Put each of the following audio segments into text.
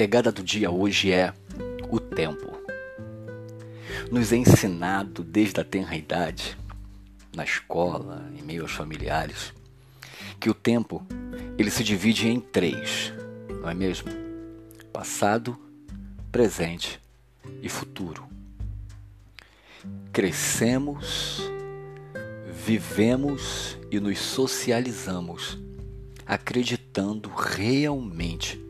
pegada do dia hoje é o tempo. Nos é ensinado desde a tenra idade, na escola, em meio aos familiares, que o tempo ele se divide em três, não é mesmo? Passado, presente e futuro. Crescemos, vivemos e nos socializamos, acreditando realmente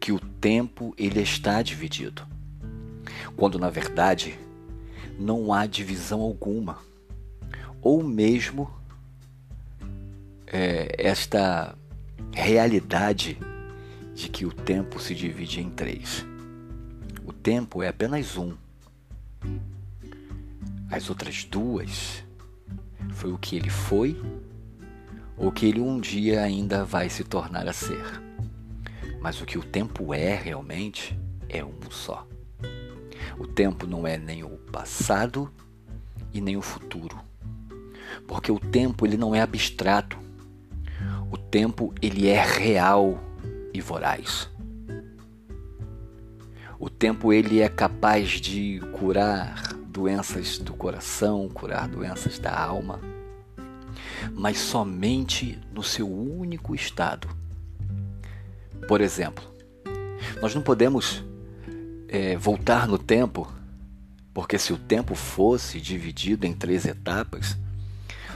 que o tempo ele está dividido, quando na verdade não há divisão alguma, ou mesmo é, esta realidade de que o tempo se divide em três. O tempo é apenas um. As outras duas foi o que ele foi ou que ele um dia ainda vai se tornar a ser. Mas o que o tempo é realmente é um só. O tempo não é nem o passado e nem o futuro. Porque o tempo ele não é abstrato. O tempo ele é real e voraz. O tempo ele é capaz de curar doenças do coração, curar doenças da alma, mas somente no seu único estado. Por exemplo, nós não podemos é, voltar no tempo, porque se o tempo fosse dividido em três etapas,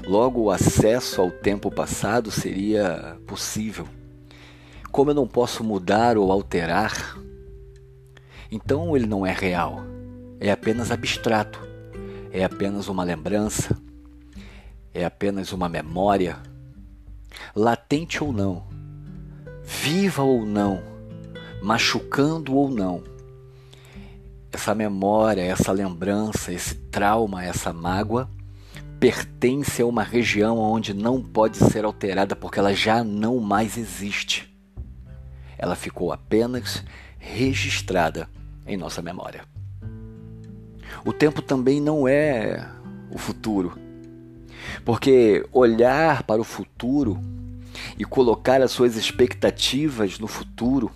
logo o acesso ao tempo passado seria possível. Como eu não posso mudar ou alterar, então ele não é real, é apenas abstrato, é apenas uma lembrança, é apenas uma memória, latente ou não, viva ou não, machucando ou não. Essa memória, essa lembrança, esse trauma, essa mágoa pertence a uma região onde não pode ser alterada porque ela já não mais existe. Ela ficou apenas registrada em nossa memória. O tempo também não é o futuro, porque olhar para o futuro e colocar as suas expectativas no futuro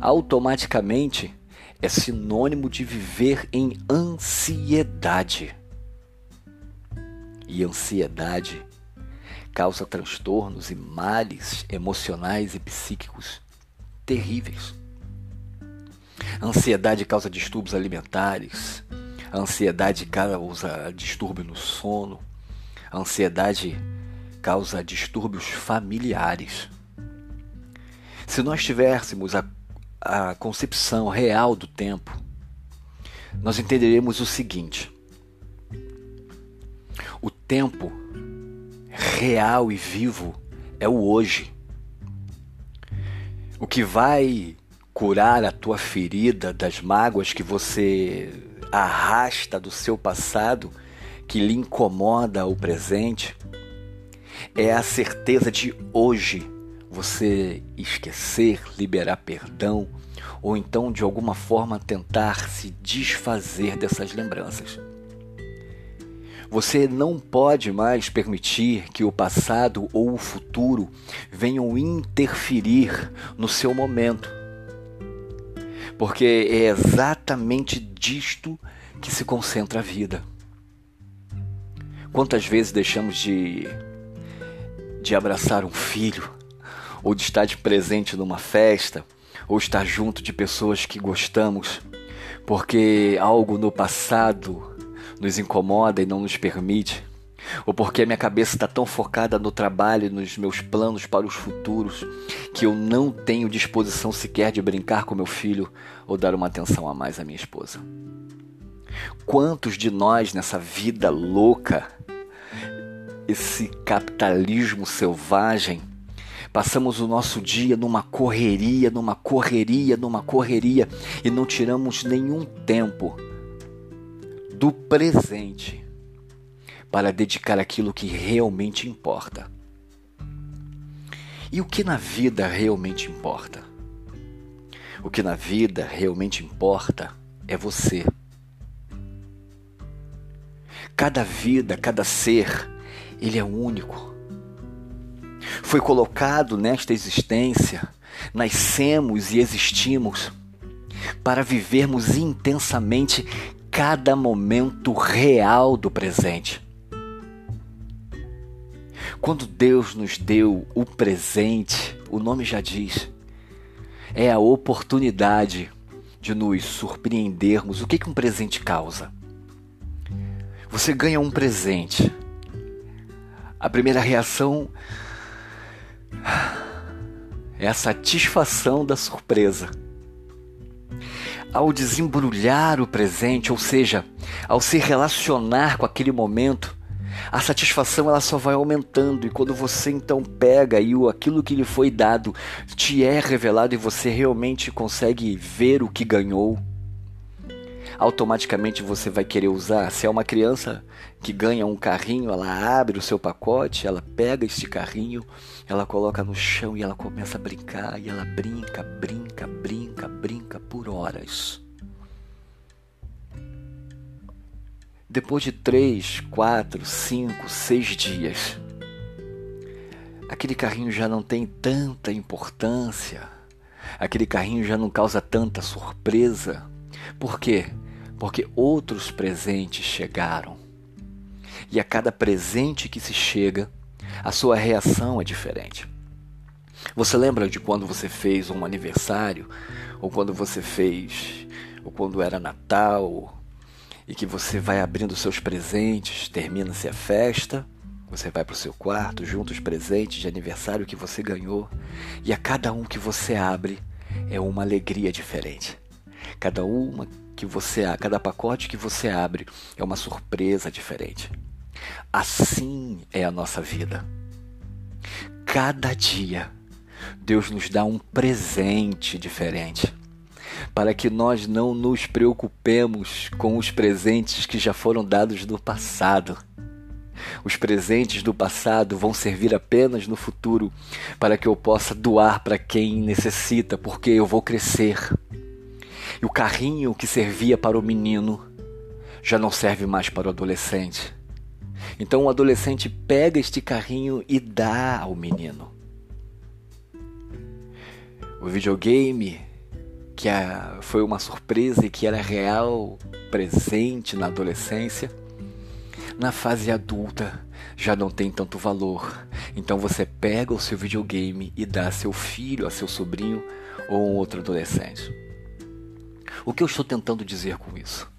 automaticamente é sinônimo de viver em ansiedade. E ansiedade causa transtornos e males emocionais e psíquicos terríveis. Ansiedade causa distúrbios alimentares, a ansiedade causa distúrbio no sono, a ansiedade causa distúrbios familiares. Se nós tivéssemos a, a concepção real do tempo, nós entenderemos o seguinte: o tempo real e vivo é o hoje. O que vai curar a tua ferida das mágoas que você arrasta do seu passado, que lhe incomoda o presente, é a certeza de hoje você esquecer, liberar perdão ou então de alguma forma tentar se desfazer dessas lembranças. Você não pode mais permitir que o passado ou o futuro venham interferir no seu momento. Porque é exatamente disto que se concentra a vida. Quantas vezes deixamos de, de abraçar um filho, ou de estar de presente numa festa, ou estar junto de pessoas que gostamos, porque algo no passado nos incomoda e não nos permite, ou porque a minha cabeça está tão focada no trabalho e nos meus planos para os futuros que eu não tenho disposição sequer de brincar com meu filho ou dar uma atenção a mais à minha esposa. Quantos de nós nessa vida louca, esse capitalismo selvagem, passamos o nosso dia numa correria, numa correria, numa correria e não tiramos nenhum tempo do presente para dedicar aquilo que realmente importa. E o que na vida realmente importa? O que na vida realmente importa é você. Cada vida, cada ser, ele é único. Foi colocado nesta existência nascemos e existimos para vivermos intensamente cada momento real do presente. Quando Deus nos deu o presente, o nome já diz, é a oportunidade de nos surpreendermos. O que, que um presente causa? Você ganha um presente. A primeira reação é a satisfação da surpresa. Ao desembrulhar o presente, ou seja, ao se relacionar com aquele momento, a satisfação ela só vai aumentando e quando você então pega e aquilo que lhe foi dado te é revelado e você realmente consegue ver o que ganhou, automaticamente você vai querer usar. Se é uma criança que ganha um carrinho, ela abre o seu pacote, ela pega este carrinho, ela coloca no chão e ela começa a brincar e ela brinca, brinca, brinca, brinca por horas. Depois de três, quatro, cinco, seis dias, aquele carrinho já não tem tanta importância, aquele carrinho já não causa tanta surpresa. Por quê? Porque outros presentes chegaram. E a cada presente que se chega, a sua reação é diferente. Você lembra de quando você fez um aniversário, ou quando você fez, ou quando era Natal, e que você vai abrindo seus presentes, termina-se a festa, você vai para o seu quarto, junta os presentes de aniversário que você ganhou, e a cada um que você abre é uma alegria diferente. Cada uma que você, cada pacote que você abre é uma surpresa diferente. Assim é a nossa vida. Cada dia Deus nos dá um presente diferente para que nós não nos preocupemos com os presentes que já foram dados no passado. Os presentes do passado vão servir apenas no futuro para que eu possa doar para quem necessita, porque eu vou crescer. E o carrinho que servia para o menino já não serve mais para o adolescente. Então o adolescente pega este carrinho e dá ao menino. O videogame que a, foi uma surpresa e que era real, presente na adolescência, na fase adulta já não tem tanto valor. Então você pega o seu videogame e dá a seu filho, a seu sobrinho ou um outro adolescente. O que eu estou tentando dizer com isso?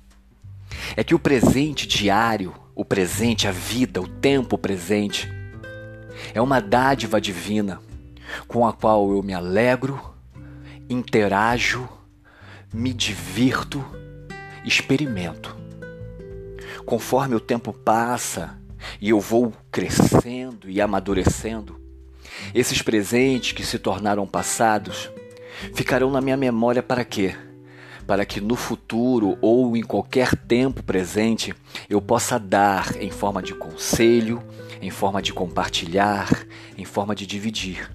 É que o presente diário, o presente, a vida, o tempo presente, é uma dádiva divina com a qual eu me alegro, interajo, me divirto, experimento. Conforme o tempo passa e eu vou crescendo e amadurecendo, esses presentes que se tornaram passados ficarão na minha memória para quê? Para que no futuro ou em qualquer tempo presente eu possa dar em forma de conselho, em forma de compartilhar, em forma de dividir.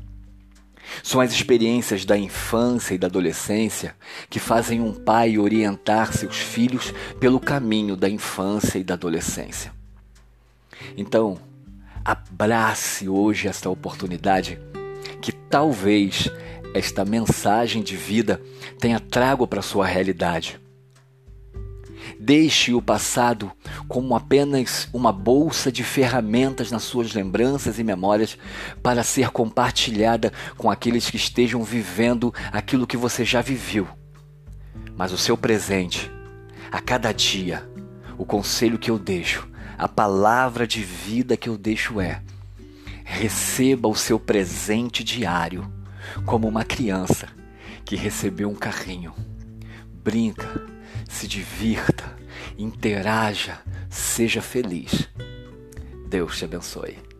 São as experiências da infância e da adolescência que fazem um pai orientar seus filhos pelo caminho da infância e da adolescência. Então, abrace hoje esta oportunidade que talvez esta mensagem de vida tenha trago para sua realidade. Deixe o passado como apenas uma bolsa de ferramentas nas suas lembranças e memórias para ser compartilhada com aqueles que estejam vivendo aquilo que você já viveu. Mas o seu presente, a cada dia, o conselho que eu deixo, a palavra de vida que eu deixo é: receba o seu presente diário como uma criança que recebeu um carrinho. Brinca, se divirta, interaja, seja feliz. Deus te abençoe.